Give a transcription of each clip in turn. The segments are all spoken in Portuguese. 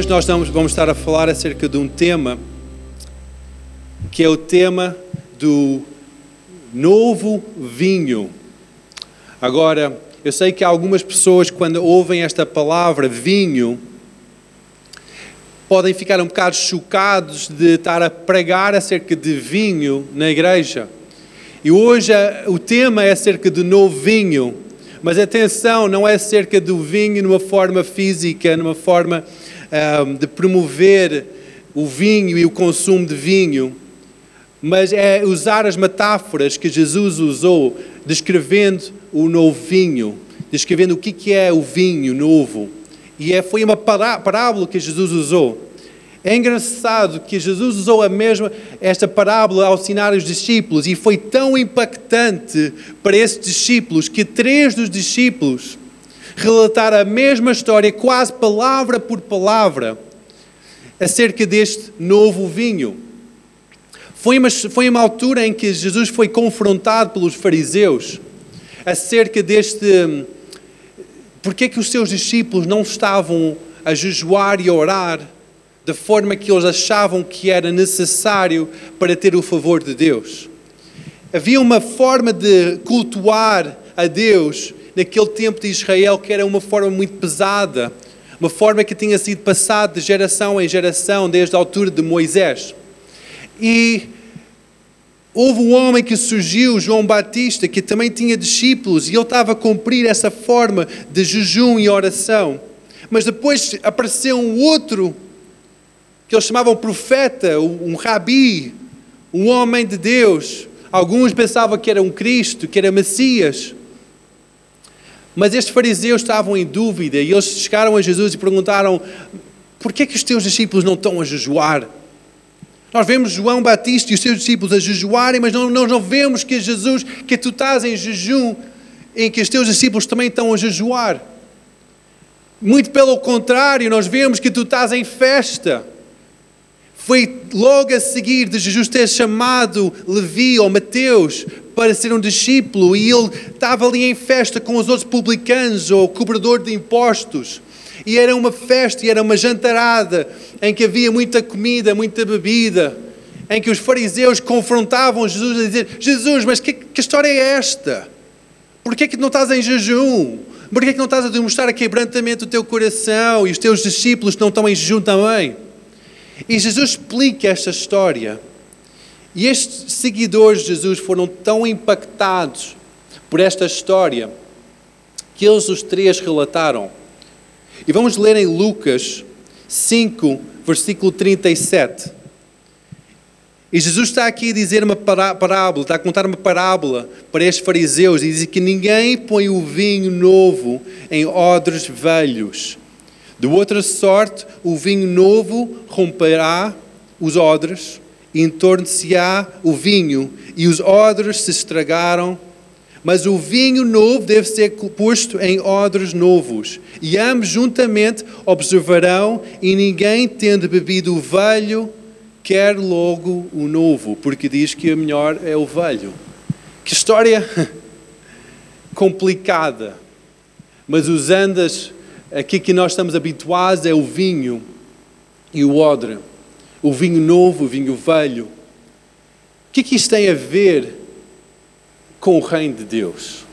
hoje nós vamos estar a falar acerca de um tema que é o tema do novo vinho. Agora, eu sei que algumas pessoas, quando ouvem esta palavra vinho, podem ficar um bocado chocados de estar a pregar acerca de vinho na igreja. E hoje o tema é acerca do novo vinho. Mas atenção, não é acerca do vinho numa forma física, numa forma um, de promover o vinho e o consumo de vinho, mas é usar as metáforas que Jesus usou, descrevendo o novo vinho, descrevendo o que é o vinho novo. E é, foi uma parábola que Jesus usou. É engraçado que Jesus usou a mesma esta parábola ao ensinar os discípulos e foi tão impactante para esses discípulos que três dos discípulos relataram a mesma história, quase palavra por palavra, acerca deste novo vinho. Foi uma, foi uma altura em que Jesus foi confrontado pelos fariseus acerca deste. Porque é que os seus discípulos não estavam a jejuar e a orar da forma que eles achavam que era necessário para ter o favor de Deus. Havia uma forma de cultuar a Deus naquele tempo de Israel que era uma forma muito pesada, uma forma que tinha sido passada de geração em geração desde a altura de Moisés. E houve um homem que surgiu, João Batista, que também tinha discípulos e ele estava a cumprir essa forma de jejum e oração. Mas depois apareceu um outro que eles chamavam profeta, um rabi, um homem de Deus. Alguns pensavam que era um Cristo, que era Messias. Mas estes fariseus estavam em dúvida e eles chegaram a Jesus e perguntaram: por que é que os teus discípulos não estão a jejuar? Nós vemos João Batista e os seus discípulos a jejuarem, mas não, nós não vemos que Jesus, que tu estás em jejum, em que os teus discípulos também estão a jejuar. Muito pelo contrário, nós vemos que tu estás em festa. Foi logo a seguir de Jesus ter chamado Levi ou Mateus para ser um discípulo e ele estava ali em festa com os outros publicanos ou cobrador de impostos. E era uma festa e era uma jantarada em que havia muita comida, muita bebida, em que os fariseus confrontavam Jesus a dizer: Jesus, mas que, que história é esta? Por que é que não estás em jejum? Por que é que não estás a demonstrar a quebrantamento do teu coração e os teus discípulos não estão em jejum também? E Jesus explica esta história. E estes seguidores de Jesus foram tão impactados por esta história que eles os três relataram. E vamos ler em Lucas 5, versículo 37. E Jesus está aqui a dizer uma parábola, está a contar uma parábola para estes fariseus e diz que ninguém põe o vinho novo em odres velhos, de outra sorte, o vinho novo romperá os odres, e entorne-se-á o vinho, e os odres se estragaram. Mas o vinho novo deve ser posto em odres novos, e ambos juntamente observarão, e ninguém tendo bebido o velho, quer logo o novo, porque diz que o melhor é o velho. Que história complicada, mas usando as Aqui que nós estamos habituados é o vinho e o odre. O vinho novo, o vinho velho. O que, é que isto tem a ver com o reino de Deus?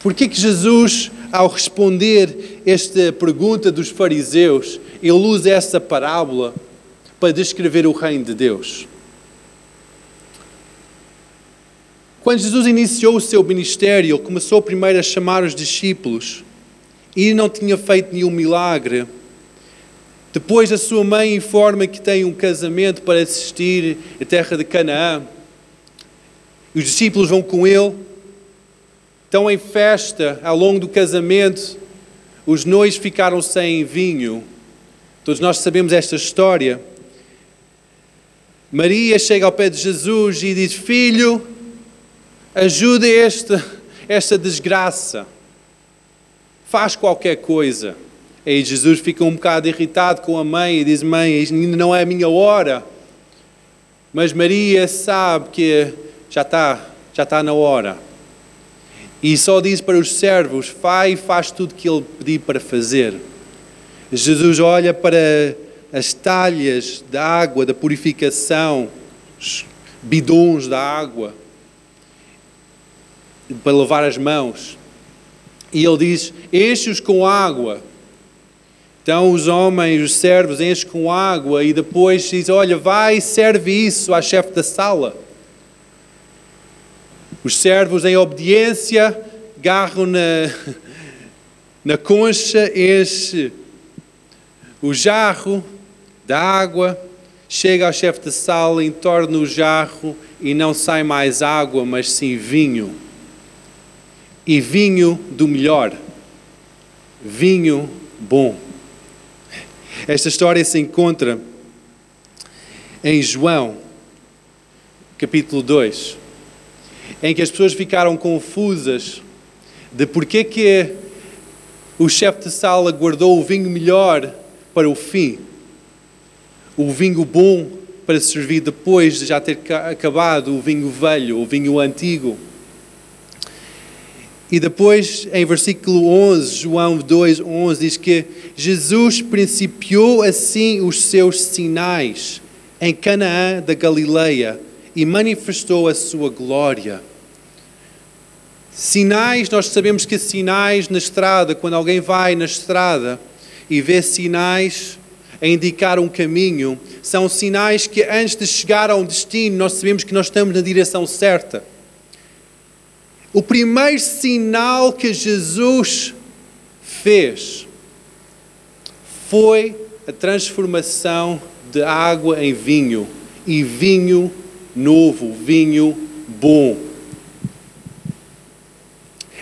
Por que, que Jesus, ao responder esta pergunta dos fariseus, ele usa essa parábola para descrever o reino de Deus? Quando Jesus iniciou o seu ministério, ele começou primeiro a chamar os discípulos e não tinha feito nenhum milagre. Depois a sua mãe informa que tem um casamento para assistir à terra de Canaã. E os discípulos vão com ele. Estão em festa ao longo do casamento. Os noivos ficaram sem vinho. Todos nós sabemos esta história. Maria chega ao pé de Jesus e diz: Filho, ajuda esta, esta desgraça faz qualquer coisa. Aí Jesus fica um bocado irritado com a mãe e diz: Mãe, ainda não é a minha hora. Mas Maria sabe que já está, já está na hora. E só diz para os servos: Vai e faz tudo o que ele pediu para fazer. Jesus olha para as talhas da água, da purificação, os bidons da água, para lavar as mãos. E ele diz: Enche-os com água. Então os homens, os servos, enchem com água e depois diz: Olha, vai serve isso à chefe da sala. Os servos, em obediência, agarram na, na concha, enche o jarro da água, chega ao chefe de sala, entorna o jarro e não sai mais água, mas sim vinho. E vinho do melhor. Vinho bom. Esta história se encontra em João, capítulo 2, em que as pessoas ficaram confusas de porque que o chefe de sala guardou o vinho melhor para o fim o vinho bom para servir depois de já ter acabado o vinho velho, o vinho antigo. E depois, em versículo 11, João 2, 11, diz que Jesus principiou assim os seus sinais em Canaã da Galileia e manifestou a sua glória. Sinais, nós sabemos que sinais na estrada, quando alguém vai na estrada e vê sinais, a indicar um caminho, são sinais que antes de chegar a um destino, nós sabemos que nós estamos na direção certa. O primeiro sinal que Jesus fez foi a transformação de água em vinho e vinho novo, vinho bom.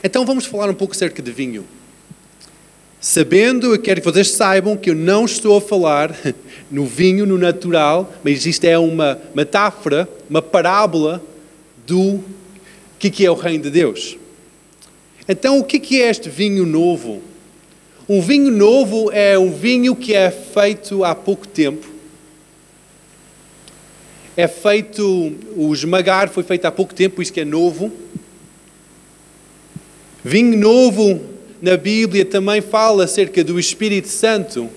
Então vamos falar um pouco acerca de vinho. Sabendo, eu quero que vocês saibam que eu não estou a falar no vinho, no natural, mas isto é uma metáfora, uma parábola do que é o reino de Deus. Então, o que é este vinho novo? Um vinho novo é um vinho que é feito há pouco tempo. É feito, o esmagar foi feito há pouco tempo, isso que é novo. Vinho novo na Bíblia também fala acerca do Espírito Santo.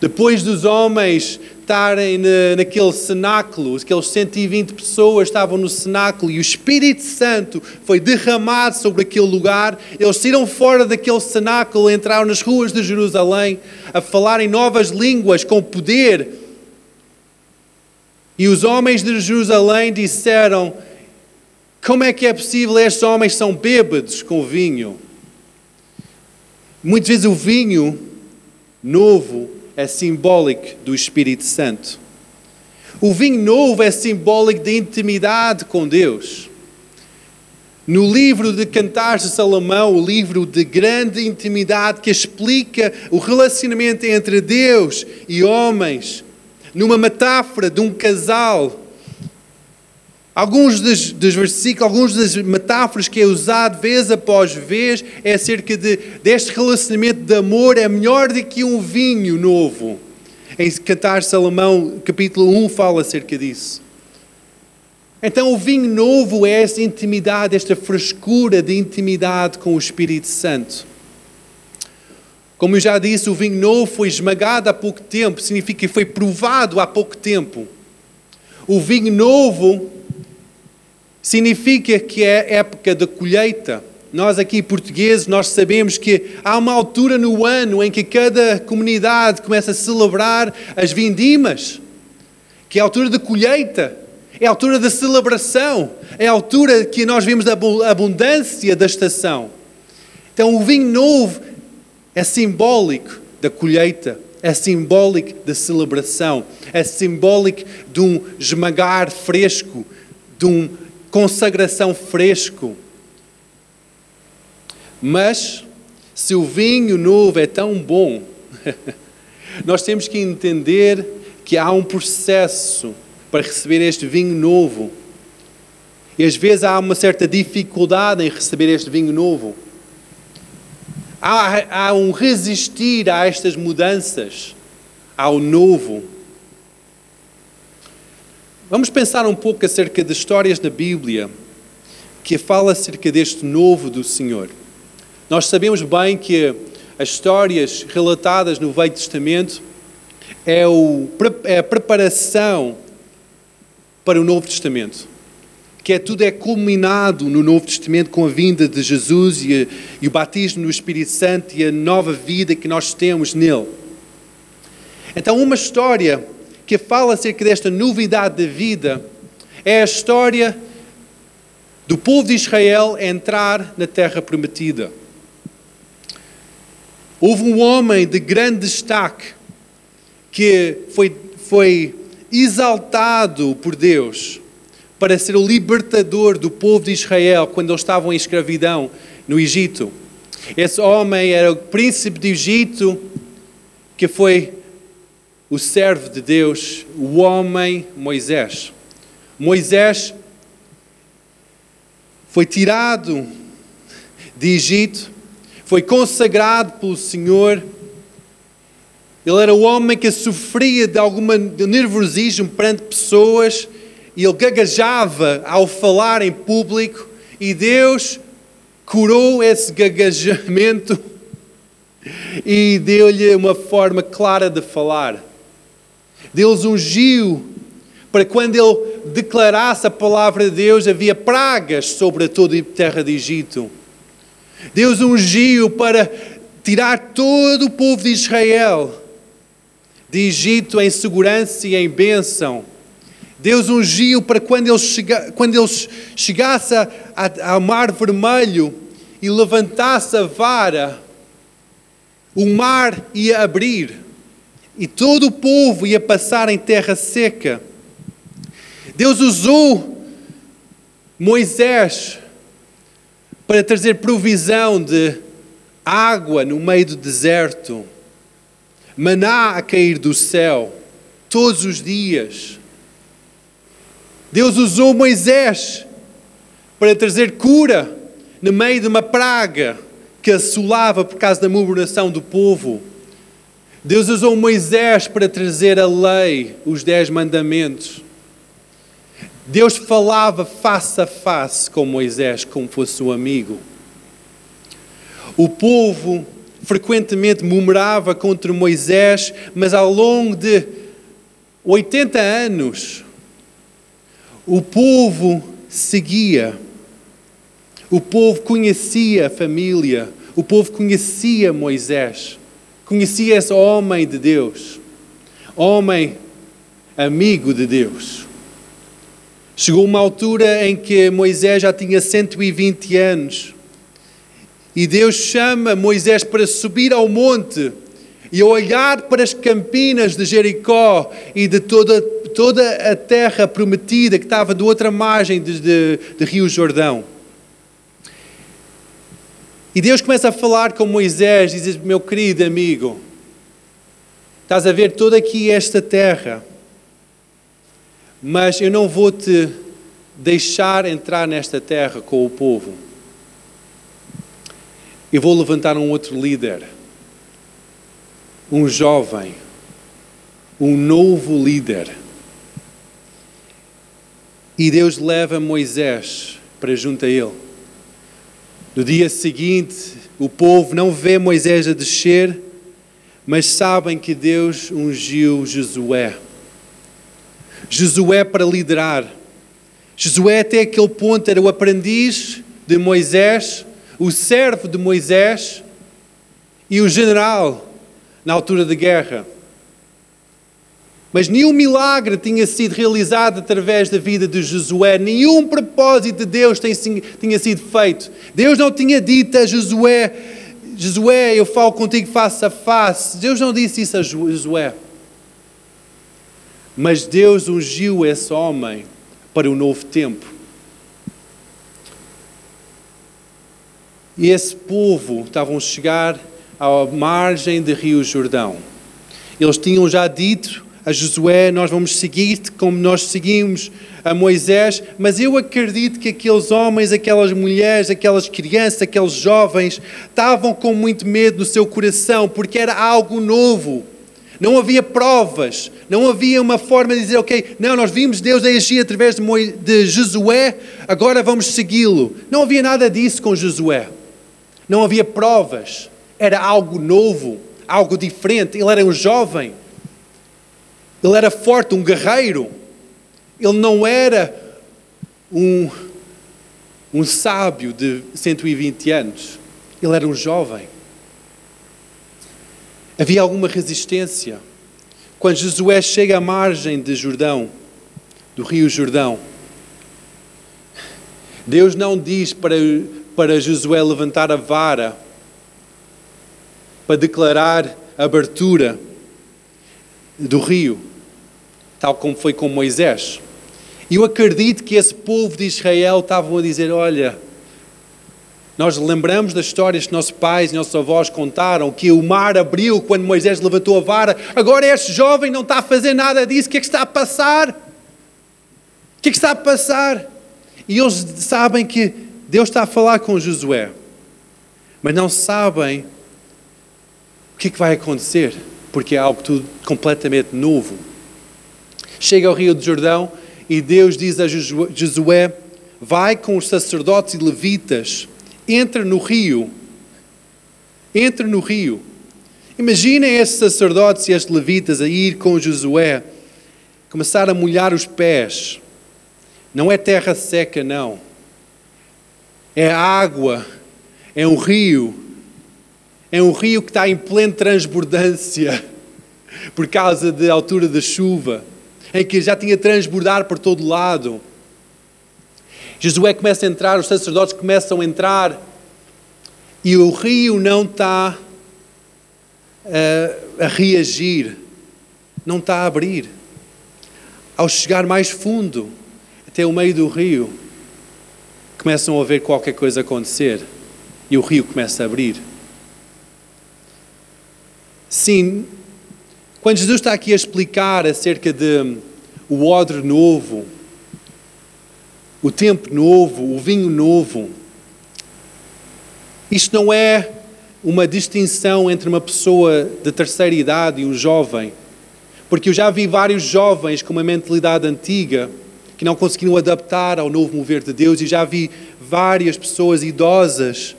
Depois dos homens estarem naquele cenáculo, aqueles 120 pessoas estavam no cenáculo e o Espírito Santo foi derramado sobre aquele lugar, eles saíram fora daquele cenáculo, entraram nas ruas de Jerusalém a falar em novas línguas com poder. E os homens de Jerusalém disseram: Como é que é possível estes homens são bêbados com vinho? Muitas vezes o vinho novo é simbólico do Espírito Santo. O vinho novo é simbólico de intimidade com Deus. No livro de Cantares de Salomão, o livro de grande intimidade que explica o relacionamento entre Deus e homens, numa metáfora de um casal Alguns dos, dos, versículos, alguns das metáforas que é usado vez após vez é acerca de, deste relacionamento de amor é melhor do que um vinho novo. Em Cantar Salomão, capítulo 1, fala acerca disso. Então, o vinho novo é essa intimidade, esta frescura de intimidade com o Espírito Santo. Como eu já disse, o vinho novo foi esmagado há pouco tempo, significa que foi provado há pouco tempo. O vinho novo significa que é época da colheita. Nós aqui portugueses, nós sabemos que há uma altura no ano em que cada comunidade começa a celebrar as vindimas, que é a altura da colheita, é a altura da celebração, é a altura que nós vemos da abundância da estação. Então o vinho novo é simbólico da colheita, é simbólico da celebração, é simbólico de um esmagar fresco, de um consagração fresco. Mas, se o vinho novo é tão bom, nós temos que entender que há um processo para receber este vinho novo. E às vezes há uma certa dificuldade em receber este vinho novo. Há, há um resistir a estas mudanças, ao novo. Vamos pensar um pouco acerca de histórias na Bíblia que fala acerca deste novo do Senhor. Nós sabemos bem que as histórias relatadas no Velho Testamento é, o, é a preparação para o Novo Testamento. Que é, tudo é culminado no Novo Testamento com a vinda de Jesus e, e o batismo no Espírito Santo e a nova vida que nós temos nele. Então, uma história que fala acerca desta novidade de vida é a história do povo de Israel entrar na terra prometida. Houve um homem de grande destaque que foi, foi exaltado por Deus para ser o libertador do povo de Israel quando eles estavam em escravidão no Egito. Esse homem era o príncipe de Egito que foi o servo de Deus, o homem Moisés. Moisés foi tirado de Egito, foi consagrado pelo Senhor. Ele era o homem que sofria de algum nervosismo perante pessoas e ele gaguejava ao falar em público e Deus curou esse gaguejamento e deu-lhe uma forma clara de falar. Deus ungiu para quando ele declarasse a palavra de Deus, havia pragas sobre toda a terra de Egito. Deus ungiu para tirar todo o povo de Israel de Egito em segurança e em bênção. Deus ungiu para quando eles, chega, quando eles chegassem ao mar vermelho e levantasse a vara, o mar ia abrir e todo o povo ia passar em terra seca. Deus usou Moisés para trazer provisão de água no meio do deserto, maná a cair do céu todos os dias. Deus usou Moisés para trazer cura no meio de uma praga que assolava por causa da murmuração do povo. Deus usou Moisés para trazer a lei, os dez mandamentos. Deus falava face a face com Moisés, como fosse um amigo. O povo frequentemente murmurava contra Moisés, mas ao longo de 80 anos, o povo seguia, o povo conhecia a família, o povo conhecia Moisés conhecia esse homem de Deus, homem amigo de Deus. Chegou uma altura em que Moisés já tinha 120 anos e Deus chama Moisés para subir ao monte e olhar para as campinas de Jericó e de toda, toda a terra prometida que estava de outra margem de, de, de Rio Jordão. E Deus começa a falar com Moisés diz: Meu querido amigo, estás a ver toda aqui esta terra, mas eu não vou te deixar entrar nesta terra com o povo. Eu vou levantar um outro líder, um jovem, um novo líder. E Deus leva Moisés para junto a ele. No dia seguinte, o povo não vê Moisés a descer, mas sabem que Deus ungiu Josué. Josué para liderar. Josué até aquele ponto era o aprendiz de Moisés, o servo de Moisés e o general na altura da guerra. Mas nenhum milagre tinha sido realizado através da vida de Josué, nenhum propósito de Deus tinha sido feito. Deus não tinha dito a Josué: Josué, eu falo contigo face a face. Deus não disse isso a Josué. Mas Deus ungiu esse homem para o novo tempo. E esse povo estavam a chegar à margem do Rio Jordão. Eles tinham já dito a Josué, nós vamos seguir-te como nós seguimos a Moisés, mas eu acredito que aqueles homens, aquelas mulheres, aquelas crianças, aqueles jovens estavam com muito medo no seu coração, porque era algo novo. Não havia provas, não havia uma forma de dizer, ok, não, nós vimos Deus agir através de, Mo... de Josué, agora vamos segui-lo. Não havia nada disso com Josué. Não havia provas. era algo novo, algo diferente. Ele era um jovem. Ele era forte, um guerreiro. Ele não era um, um sábio de 120 anos. Ele era um jovem. Havia alguma resistência. Quando Josué chega à margem de Jordão, do rio Jordão, Deus não diz para, para Josué levantar a vara para declarar a abertura do rio, tal como foi com Moisés. E eu acredito que esse povo de Israel estavam a dizer: Olha, nós lembramos das histórias que nossos pais e nossos avós contaram, que o mar abriu quando Moisés levantou a vara. Agora este jovem não está a fazer nada disso. O que é que está a passar? O que é que está a passar? E eles sabem que Deus está a falar com Josué, mas não sabem o que, é que vai acontecer, porque é algo tudo completamente novo. Chega ao Rio de Jordão e Deus diz a Josué: Vai com os sacerdotes e levitas entra no rio. Entra no rio. Imaginem esses sacerdotes e estes levitas a ir com Josué, começar a molhar os pés. Não é terra seca, não. É água, é um rio. É um rio que está em plena transbordância por causa da altura da chuva, em que já tinha transbordar por todo lado. Josué começa a entrar, os sacerdotes começam a entrar e o rio não está a, a reagir, não está a abrir. Ao chegar mais fundo, até o meio do rio, começam a ver qualquer coisa acontecer e o rio começa a abrir. Sim, quando Jesus está aqui a explicar acerca de o odre novo, o tempo novo, o vinho novo. Isto não é uma distinção entre uma pessoa de terceira idade e um jovem, porque eu já vi vários jovens com uma mentalidade antiga que não conseguiram adaptar ao novo mover de Deus, e já vi várias pessoas idosas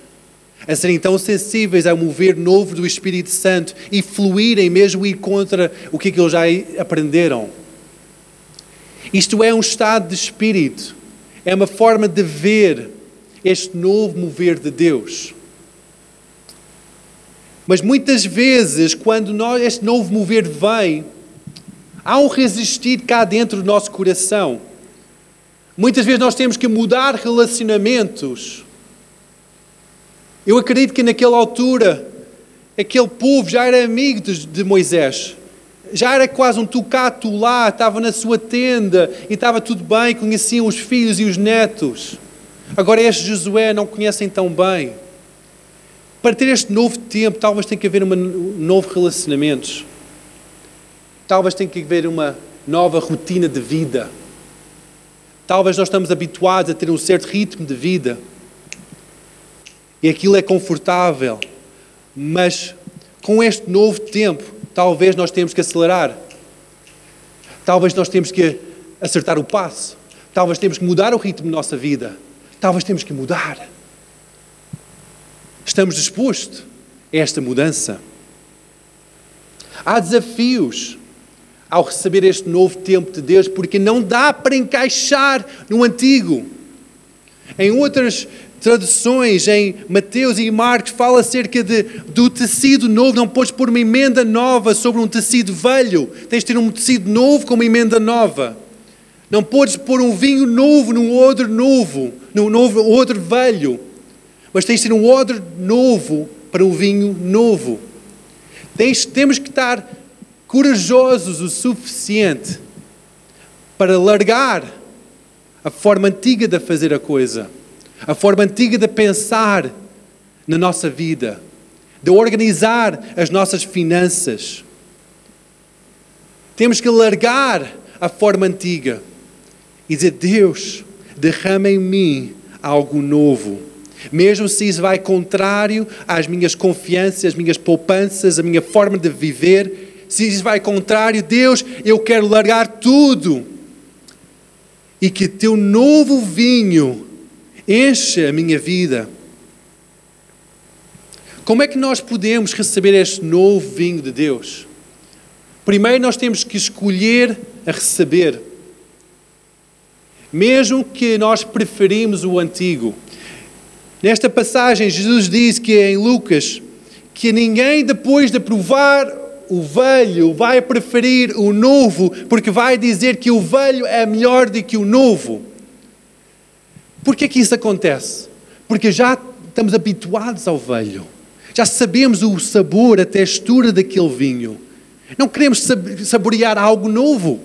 a serem tão sensíveis ao mover novo do Espírito Santo e fluírem mesmo ir contra o que, é que eles já aprenderam. Isto é um estado de espírito é uma forma de ver este novo mover de Deus. Mas muitas vezes, quando nós, este novo mover vem, há um resistir cá dentro do nosso coração. Muitas vezes nós temos que mudar relacionamentos. Eu acredito que naquela altura, aquele povo já era amigo de, de Moisés já era quase um tocato lá, estava na sua tenda e estava tudo bem, conheciam os filhos e os netos. Agora este Josué não conhecem tão bem. Para ter este novo tempo, talvez tenha que haver um novo relacionamentos. Talvez tenha que haver uma nova rotina de vida. Talvez nós estamos habituados a ter um certo ritmo de vida. E aquilo é confortável. Mas com este novo tempo, talvez nós temos que acelerar. Talvez nós temos que acertar o passo. Talvez temos que mudar o ritmo da nossa vida. Talvez temos que mudar. Estamos dispostos a esta mudança. Há desafios ao receber este novo tempo de Deus, porque não dá para encaixar no antigo. Em outras traduções em Mateus e Marcos fala acerca de, do tecido novo. Não podes pôr uma emenda nova sobre um tecido velho. Tens de ter um tecido novo com uma emenda nova. Não podes pôr um vinho novo num odre novo, num novo odre velho. Mas tens de ter um odre novo para um vinho novo. Tens, temos que estar corajosos o suficiente para largar a forma antiga de fazer a coisa a forma antiga de pensar na nossa vida, de organizar as nossas finanças. Temos que largar a forma antiga e dizer: Deus, derrama em mim algo novo. Mesmo se isso vai contrário às minhas confianças, às minhas poupanças, à minha forma de viver, se isso vai contrário, Deus, eu quero largar tudo. E que teu novo vinho enche a minha vida. Como é que nós podemos receber este novo vinho de Deus? Primeiro, nós temos que escolher a receber. Mesmo que nós preferimos o antigo. Nesta passagem, Jesus diz que em Lucas que ninguém depois de provar o velho vai preferir o novo, porque vai dizer que o velho é melhor do que o novo. Por que, que isso acontece? Porque já estamos habituados ao velho. Já sabemos o sabor, a textura daquele vinho. Não queremos saborear algo novo.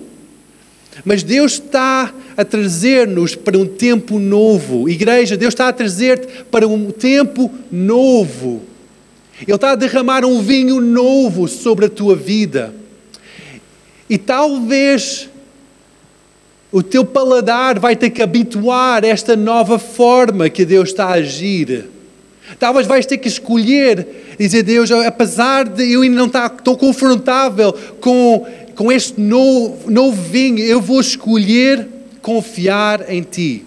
Mas Deus está a trazer-nos para um tempo novo. Igreja, Deus está a trazer-te para um tempo novo. Ele está a derramar um vinho novo sobre a tua vida. E talvez o teu paladar vai ter que habituar a esta nova forma que Deus está a agir. Talvez vais ter que escolher, dizer, Deus, apesar de eu ainda não estar tão confrontável com, com este novo, novo vinho, eu vou escolher confiar em Ti.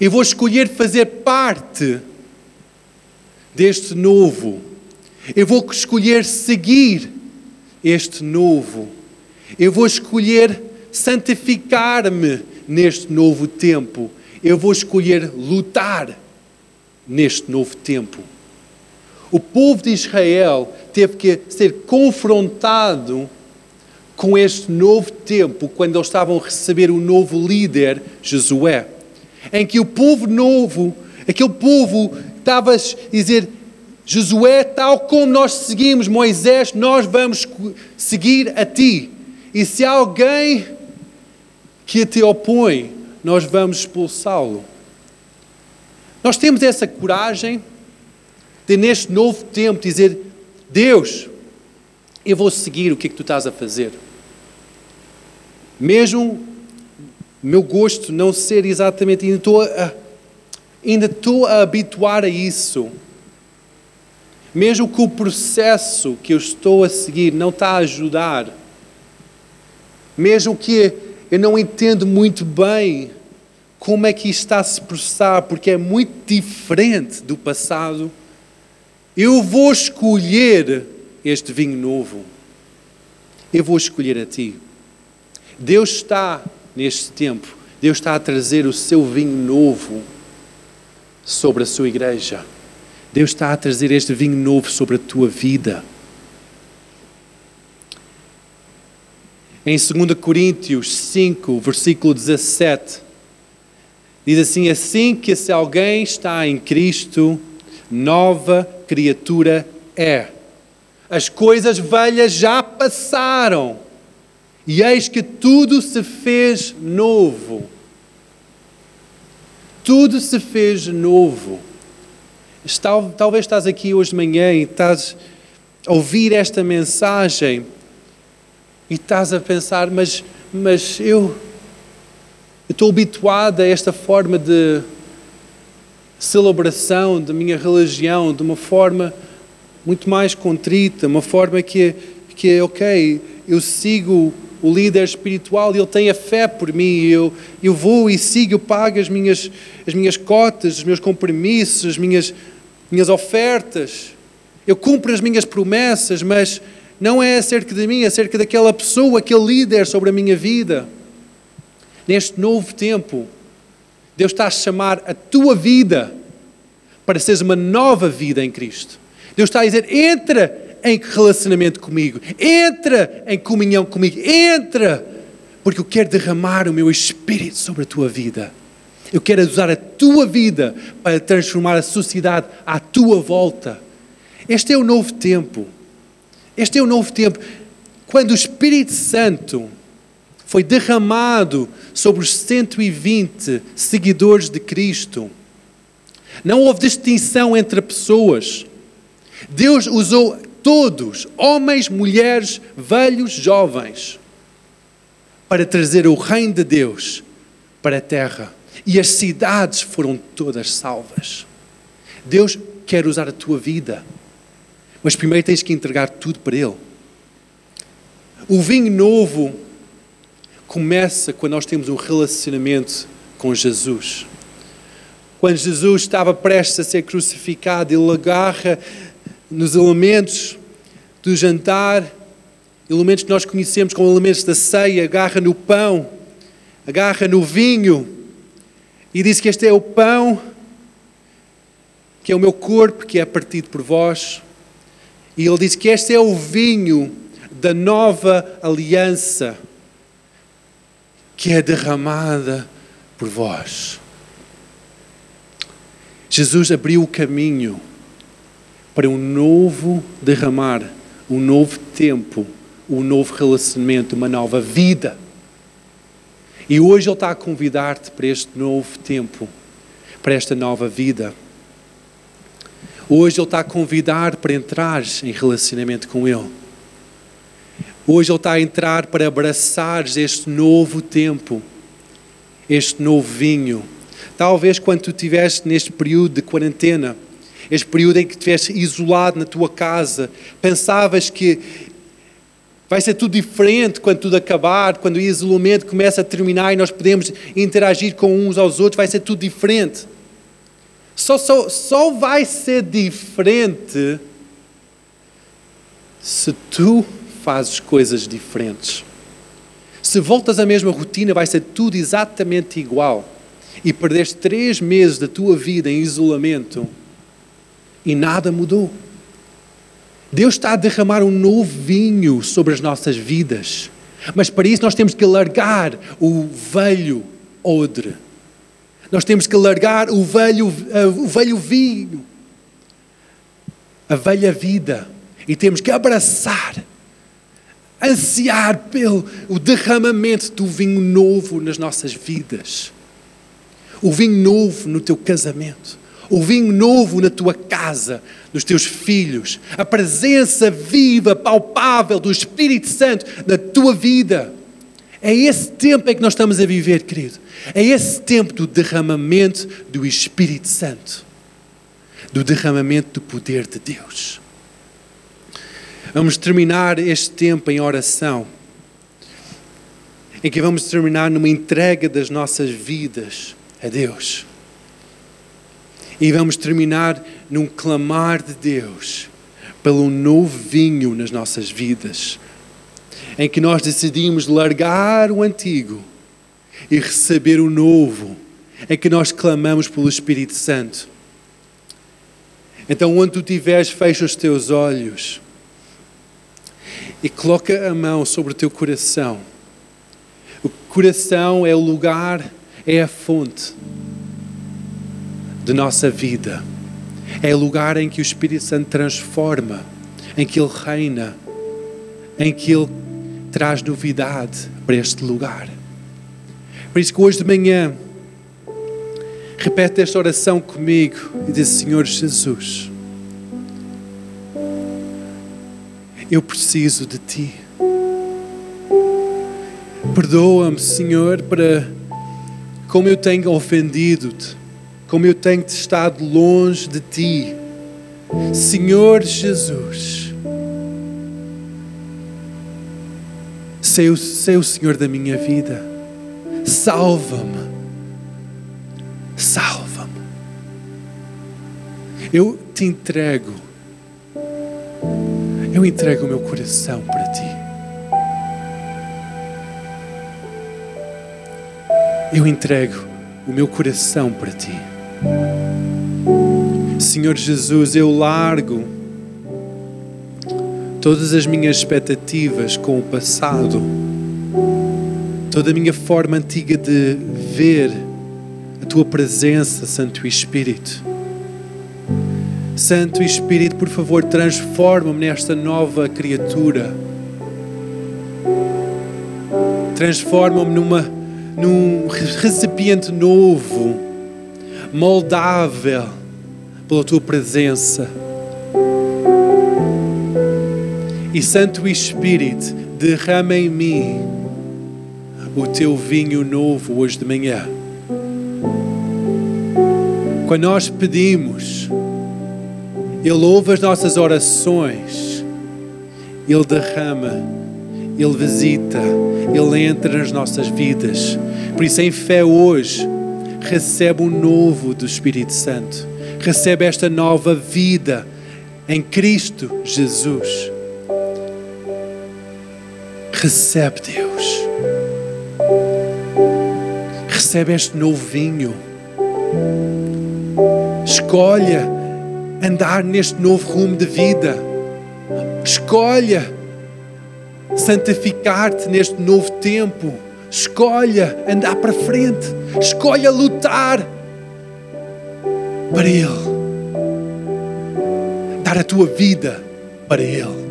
Eu vou escolher fazer parte deste novo. Eu vou escolher seguir este novo. Eu vou escolher santificar-me neste novo tempo. Eu vou escolher lutar neste novo tempo. O povo de Israel teve que ser confrontado com este novo tempo quando eles estavam a receber o novo líder, Josué, em que o povo novo, aquele povo estava a dizer: Josué, tal como nós seguimos Moisés, nós vamos seguir a ti. E se alguém que te opõe, nós vamos expulsá-lo. Nós temos essa coragem de, neste novo tempo, dizer: Deus, eu vou seguir o que é que tu estás a fazer. Mesmo meu gosto não ser exatamente, ainda estou a, ainda estou a habituar a isso. Mesmo que o processo que eu estou a seguir não está a ajudar, mesmo que eu não entendo muito bem como é que isto está a se processar, porque é muito diferente do passado, eu vou escolher este vinho novo. Eu vou escolher a ti. Deus está neste tempo, Deus está a trazer o seu vinho novo sobre a sua igreja. Deus está a trazer este vinho novo sobre a tua vida. Em 2 Coríntios 5, versículo 17, diz assim: Assim que se alguém está em Cristo, nova criatura é. As coisas velhas já passaram, e eis que tudo se fez novo. Tudo se fez novo. Talvez estás aqui hoje de manhã e estás a ouvir esta mensagem e estás a pensar, mas, mas eu, eu estou habituado a esta forma de celebração da minha religião, de uma forma muito mais contrita, uma forma que, que é, ok, eu sigo o líder espiritual, ele tem a fé por mim, eu, eu vou e sigo, eu pago as minhas, as minhas cotas, os meus compromissos, as minhas, minhas ofertas, eu cumpro as minhas promessas, mas não é acerca de mim, é acerca daquela pessoa, aquele líder sobre a minha vida. Neste novo tempo, Deus está a chamar a tua vida para seres uma nova vida em Cristo. Deus está a dizer: entra em relacionamento comigo, entra em comunhão comigo, entra, porque eu quero derramar o meu espírito sobre a tua vida. Eu quero usar a tua vida para transformar a sociedade à tua volta. Este é o novo tempo. Este é o novo tempo. Quando o Espírito Santo foi derramado sobre os 120 seguidores de Cristo, não houve distinção entre pessoas. Deus usou todos, homens, mulheres, velhos, jovens, para trazer o reino de Deus para a terra. E as cidades foram todas salvas. Deus quer usar a tua vida, mas primeiro tens que entregar tudo para Ele. O vinho novo começa quando nós temos um relacionamento com Jesus. Quando Jesus estava prestes a ser crucificado, ele agarra nos elementos do jantar, elementos que nós conhecemos como elementos da ceia, agarra no pão, agarra no vinho e diz que este é o pão, que é o meu corpo, que é partido por vós. E ele diz que este é o vinho da nova aliança, que é derramada por vós. Jesus abriu o caminho para um novo derramar, um novo tempo, um novo relacionamento, uma nova vida. E hoje Ele está a convidar-te para este novo tempo, para esta nova vida. Hoje Ele está a convidar para entrar em relacionamento com Ele. Hoje Ele está a entrar para abraçares este novo tempo, este novo vinho. Talvez quando tu estiveste neste período de quarentena, este período em que estiveste isolado na tua casa, pensavas que vai ser tudo diferente quando tudo acabar, quando o isolamento começa a terminar e nós podemos interagir com uns aos outros, vai ser tudo diferente. Só, só, só vai ser diferente se tu fazes coisas diferentes. Se voltas à mesma rotina, vai ser tudo exatamente igual. E perdeste três meses da tua vida em isolamento e nada mudou. Deus está a derramar um novo vinho sobre as nossas vidas. Mas para isso nós temos que largar o velho odre nós temos que largar o velho, o velho vinho, a velha vida, e temos que abraçar, ansiar pelo o derramamento do vinho novo nas nossas vidas. O vinho novo no teu casamento, o vinho novo na tua casa, nos teus filhos, a presença viva, palpável do Espírito Santo na tua vida. É esse tempo em que nós estamos a viver, querido. É esse tempo do derramamento do Espírito Santo, do derramamento do poder de Deus. Vamos terminar este tempo em oração, em que vamos terminar numa entrega das nossas vidas a Deus. E vamos terminar num clamar de Deus pelo novo vinho nas nossas vidas em que nós decidimos largar o antigo e receber o novo, em que nós clamamos pelo Espírito Santo. Então, onde tu estiveres, fecha os teus olhos e coloca a mão sobre o teu coração. O coração é o lugar, é a fonte de nossa vida. É o lugar em que o Espírito Santo transforma, em que Ele reina, em que Ele traz novidade para este lugar. Por isso que hoje de manhã, repete esta oração comigo e diz: Senhor Jesus, eu preciso de Ti. Perdoa-me, Senhor, para como eu tenho ofendido-te, como eu tenho estado longe de Ti. Senhor Jesus, Sei sei o Senhor da minha vida. Salva-me. Salva-me. Eu te entrego. Eu entrego o meu coração para ti. Eu entrego o meu coração para ti. Senhor Jesus, eu largo todas as minhas expectativas com o passado, toda a minha forma antiga de ver a tua presença, Santo Espírito. Santo Espírito, por favor, transforma-me nesta nova criatura. Transforma-me numa num recipiente novo, moldável pela tua presença. E Santo Espírito, derrama em mim o teu vinho novo hoje de manhã. Quando nós pedimos, Ele ouve as nossas orações, Ele derrama, Ele visita, Ele entra nas nossas vidas. Por isso, em fé hoje, recebe o novo do Espírito Santo. Recebe esta nova vida em Cristo Jesus. Recebe, Deus. Recebe este novo vinho. Escolha andar neste novo rumo de vida. Escolha santificar-te neste novo tempo. Escolha andar para frente. Escolha lutar para Ele. Dar a tua vida para Ele.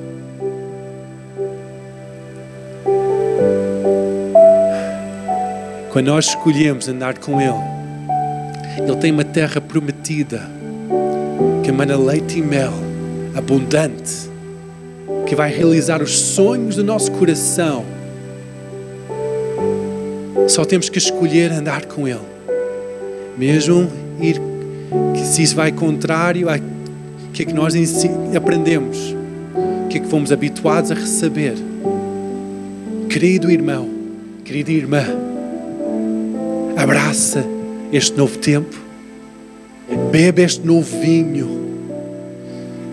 Quando nós escolhemos andar com Ele, Ele tem uma terra prometida que emana leite e mel, abundante, que vai realizar os sonhos do nosso coração. Só temos que escolher andar com Ele. Mesmo ir, que se isso vai contrário a que é que nós aprendemos, o que é que fomos habituados a receber. Querido irmão, querida irmã, abraça este novo tempo, bebe este novo vinho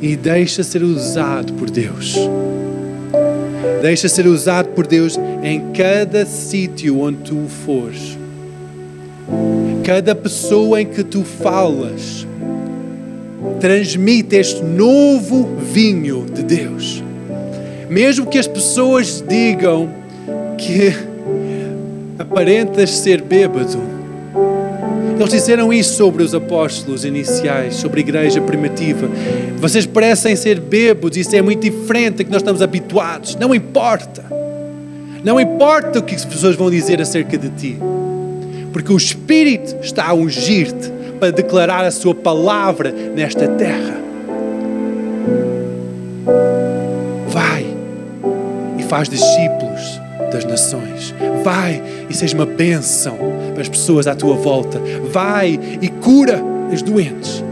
e deixa ser usado por Deus. Deixa ser usado por Deus em cada sítio onde tu fores. Cada pessoa em que tu falas, transmite este novo vinho de Deus. Mesmo que as pessoas digam que aparentas ser bêbado. Eles disseram isso sobre os apóstolos iniciais, sobre a igreja primitiva. Vocês parecem ser bêbados, isso é muito diferente do que nós estamos habituados. Não importa. Não importa o que as pessoas vão dizer acerca de ti. Porque o Espírito está a ungir-te para declarar a sua palavra nesta terra. Vai e faz discípulos das nações. Vai e seja uma bênção para as pessoas à tua volta. Vai e cura os doentes.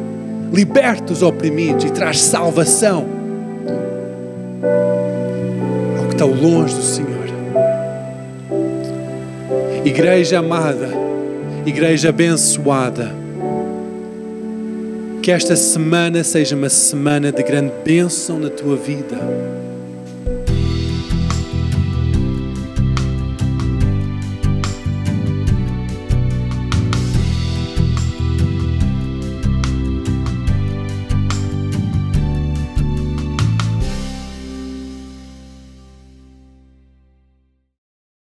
Liberta os oprimidos e traz salvação ao que está longe do Senhor. Igreja amada, igreja abençoada, que esta semana seja uma semana de grande bênção na tua vida